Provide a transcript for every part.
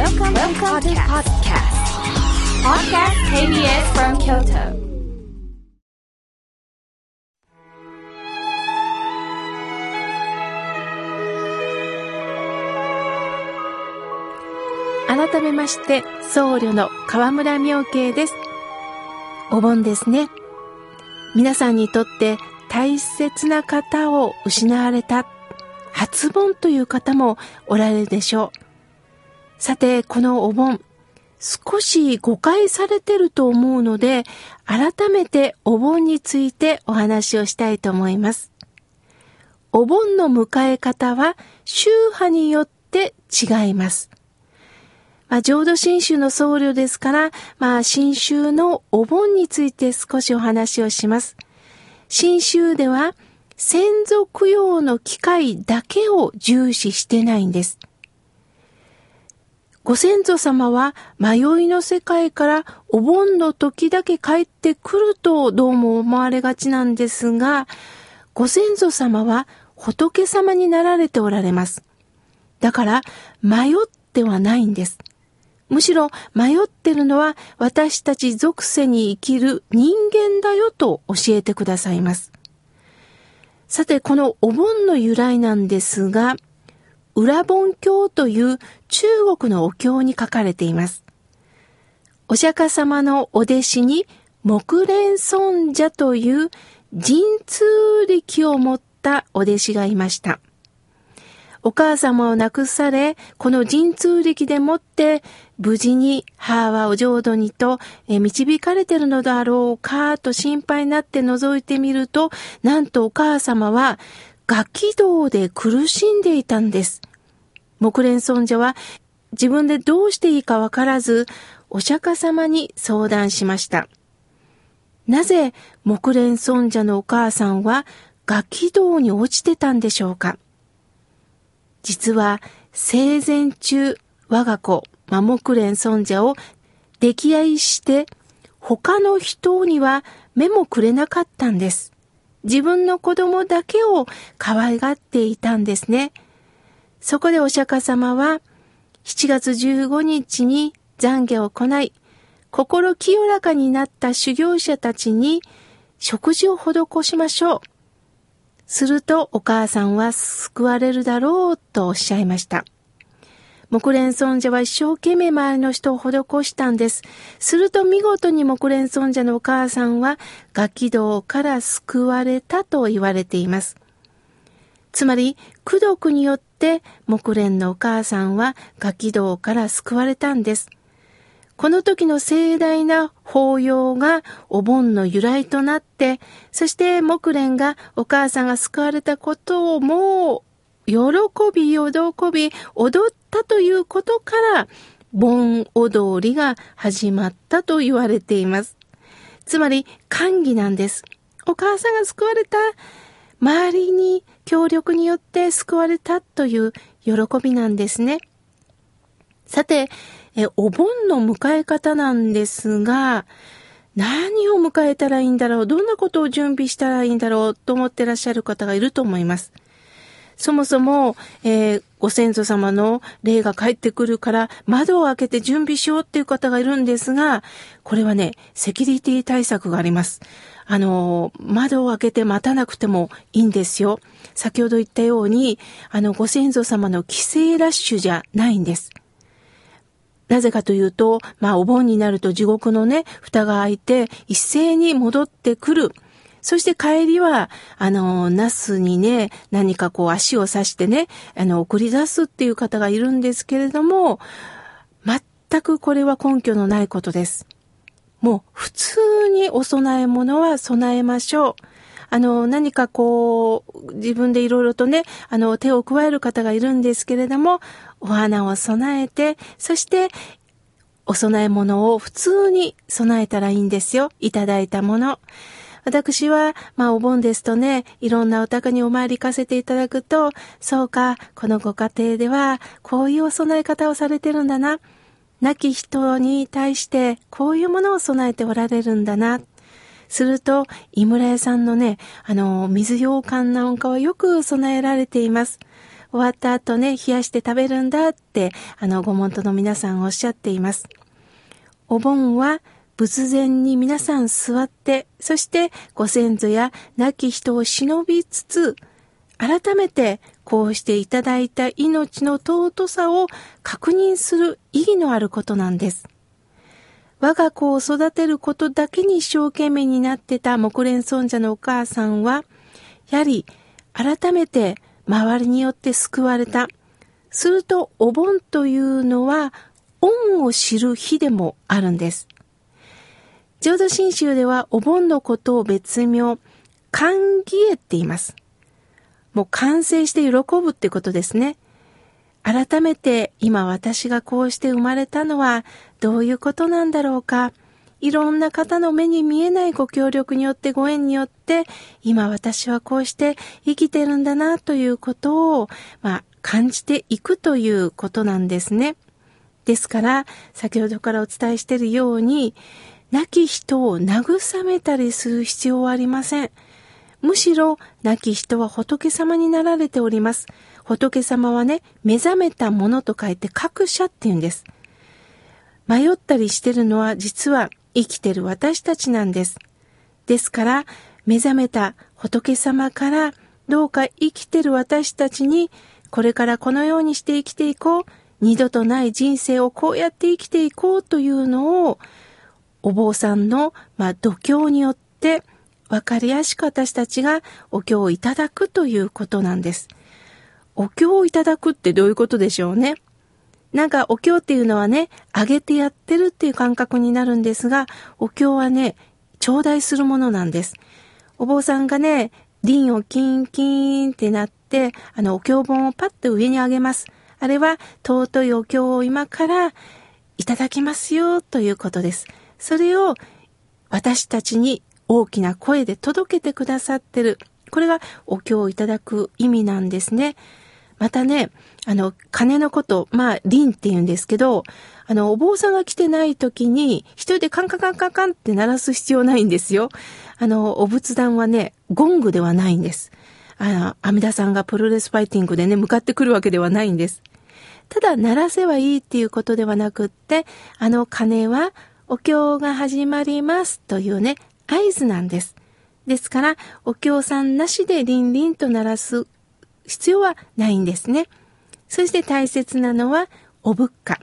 Welcome, Welcome to podcast. Podcast KBS from Kyoto. 改めまして僧侶の河村明慶ですお盆ですね皆さんにとって大切な方を失われた初盆という方もおられるでしょうさてこのお盆少し誤解されてると思うので改めてお盆についてお話をしたいと思いますお盆の迎え方は宗派によって違いますまあ、浄土真宗の僧侶ですから、まあ、新宗のお盆について少しお話をします。新宗では、先祖供養の機会だけを重視してないんです。ご先祖様は迷いの世界からお盆の時だけ帰ってくるとどうも思われがちなんですが、ご先祖様は仏様になられておられます。だから迷ってはないんです。むしろ迷ってるのは私たち属性に生きる人間だよと教えてくださいます。さて、このお盆の由来なんですが、裏盆経という中国のお経に書かれています。お釈迦様のお弟子に木蓮尊者という神通力を持ったお弟子がいました。お母様を亡くされ、この神通力でもって、無事に母はお浄土にと導かれてるのだろうかと心配になって覗いてみると、なんとお母様は楽器道で苦しんでいたんです。木蓮尊者は自分でどうしていいかわからず、お釈迦様に相談しました。なぜ木蓮尊者のお母さんは楽器道に落ちてたんでしょうか実は生前中我が子、マモクレン尊者を溺愛して他の人には目もくれなかったんです。自分の子供だけを可愛がっていたんですね。そこでお釈迦様は7月15日に懺悔を行い、心清らかになった修行者たちに食事を施しましょう。するとお母さんは救われるだろうとおっしゃいました。木蓮尊者は一生懸命周りの人を施したんです。すると見事に木蓮尊者のお母さんはガキ道から救われたと言われています。つまり、功徳によって木蓮のお母さんはガキ道から救われたんです。この時の盛大な法要がお盆の由来となって、そして木蓮がお母さんが救われたことをもう喜び、喜び、踊ったということから、盆踊りが始まったと言われています。つまり、歓喜なんです。お母さんが救われた、周りに協力によって救われたという喜びなんですね。さて、え、お盆の迎え方なんですが、何を迎えたらいいんだろうどんなことを準備したらいいんだろうと思ってらっしゃる方がいると思います。そもそも、えー、ご先祖様の霊が帰ってくるから窓を開けて準備しようっていう方がいるんですが、これはね、セキュリティ対策があります。あの、窓を開けて待たなくてもいいんですよ。先ほど言ったように、あの、ご先祖様の帰省ラッシュじゃないんです。なぜかというと、まあお盆になると地獄のね、蓋が開いて一斉に戻ってくる。そして帰りは、あの、ナスにね、何かこう足を刺してね、あの、送り出すっていう方がいるんですけれども、全くこれは根拠のないことです。もう普通にお供え物は備えましょう。あの、何かこう、自分でいろいろとね、あの、手を加える方がいるんですけれども、お花を備えて、そして、お供え物を普通に備えたらいいんですよ。いただいたもの。私は、まあお盆ですとね、いろんなお宅にお参り行かせていただくと、そうか、このご家庭では、こういうお供え方をされてるんだな。亡き人に対して、こういうものを備えておられるんだな。すると、井村屋さんのね、あの、水羊羹なんかはよく備えられています。終わった後ね、冷やして食べるんだって、あの、ご門徒の皆さんおっしゃっています。お盆は仏前に皆さん座って、そしてご先祖や亡き人を忍びつつ、改めてこうしていただいた命の尊さを確認する意義のあることなんです。我が子を育てることだけに一生懸命になってた木蓮尊者のお母さんは、やはり改めて周りによって救われた。するとお盆というのは恩を知る日でもあるんです。浄土真宗ではお盆のことを別名、歓喜へって言います。もう完成して喜ぶってことですね。改めて今私がこうして生まれたのはどういうことなんだろうか。いろんな方の目に見えないご協力によってご縁によって今私はこうして生きてるんだなということを、まあ、感じていくということなんですね。ですから、先ほどからお伝えしているように、亡き人を慰めたりする必要はありません。むしろ、亡き人は仏様になられております。仏様はね、目覚めたものと書いて各社って言うんです。迷ったりしてるのは実は生きてる私たちなんです。ですから、目覚めた仏様からどうか生きてる私たちにこれからこのようにして生きていこう。二度とない人生をこうやって生きていこうというのをお坊さんの、まあ、度胸によって分かりやすく私たちがお経をいただくということなんです。お経をいただくってどういうことでしょうね？なんかお経っていうのはね、あげてやってるっていう感覚になるんですが、お経はね、頂戴するものなんです。お坊さんがね、輪をキンキンってなって、あの、お経本をパッと上に上げます。あれは、尊いお経を今からいただきますよということです。それを私たちに大きな声で届けてくださってる。これがお経をいただく意味なんですね。またね、あの、鐘のこと、まあ、輪って言うんですけど、あの、お坊さんが来てない時に、一人でカンカンカンカンカンって鳴らす必要ないんですよ。あの、お仏壇はね、ゴングではないんです。あの、阿弥陀さんがプロレスファイティングでね、向かってくるわけではないんです。ただ、鳴らせばいいっていうことではなくって、あの鐘は、お経が始まりますというね、合図なんです。ですから、お経さんなしでリンリンと鳴らす必要はないんですね。そして大切なのは、お仏花。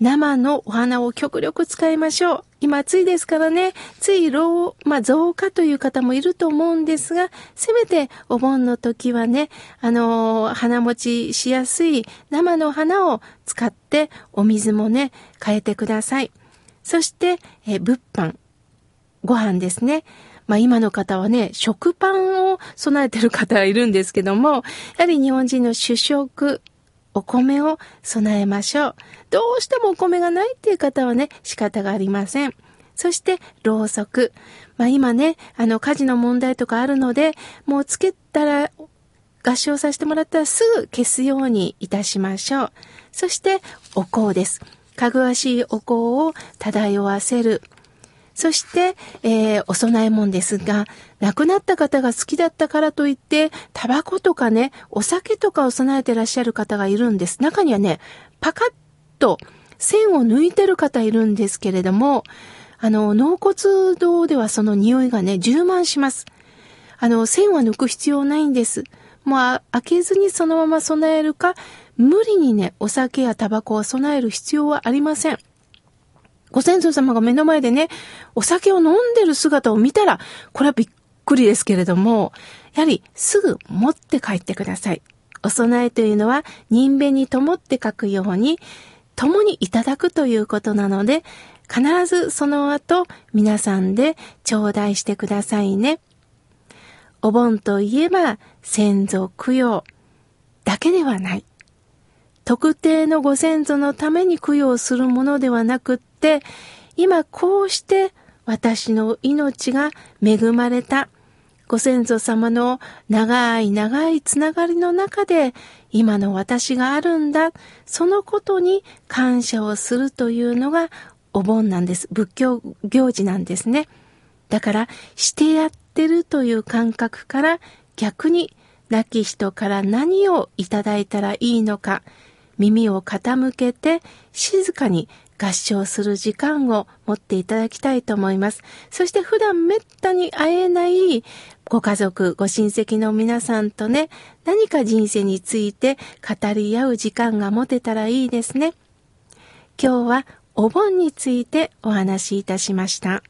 生のお花を極力使いましょう。今暑いですからね、つい老、まあ、増加という方もいると思うんですが、せめてお盆の時はね、あのー、花持ちしやすい生の花を使ってお水もね、変えてください。そして、え物販。ご飯ですね。まあ今の方はね、食パンを備えてる方がいるんですけども、やはり日本人の主食、お米を備えましょう。どうしてもお米がないっていう方はね、仕方がありません。そして、ろうそく。まあ今ね、あの、火事の問題とかあるので、もうつけたら、合唱させてもらったらすぐ消すようにいたしましょう。そして、お香です。かぐわしいお香を漂わせる。そして、えー、お供え物ですが、亡くなった方が好きだったからといって、タバコとかね、お酒とかを備えてらっしゃる方がいるんです。中にはね、パカッと線を抜いてる方いるんですけれども、あの、納骨堂ではその匂いがね、充満します。あの、線は抜く必要ないんです。もう開けずにそのまま備えるか、無理にね、お酒やタバコを備える必要はありません。ご先祖様が目の前でね、お酒を飲んでる姿を見たら、これはびっくりですけれども、やはりすぐ持って帰ってください。お供えというのは人弁に灯って書くように、共にいただくということなので、必ずその後皆さんで頂戴してくださいね。お盆といえば先祖供養だけではない。特定のご先祖のために供養するものではなくって、今こうして私の命が恵まれた。ご先祖様の長い長いつながりの中で今の私があるんだ。そのことに感謝をするというのがお盆なんです。仏教行事なんですね。だから、してやってるという感覚から逆に亡き人から何をいただいたらいいのか、耳を傾けて静かに合唱する時間を持っていただきたいと思います。そして普段めったに会えないご家族、ご親戚の皆さんとね、何か人生について語り合う時間が持てたらいいですね。今日はお盆についてお話しいたしました。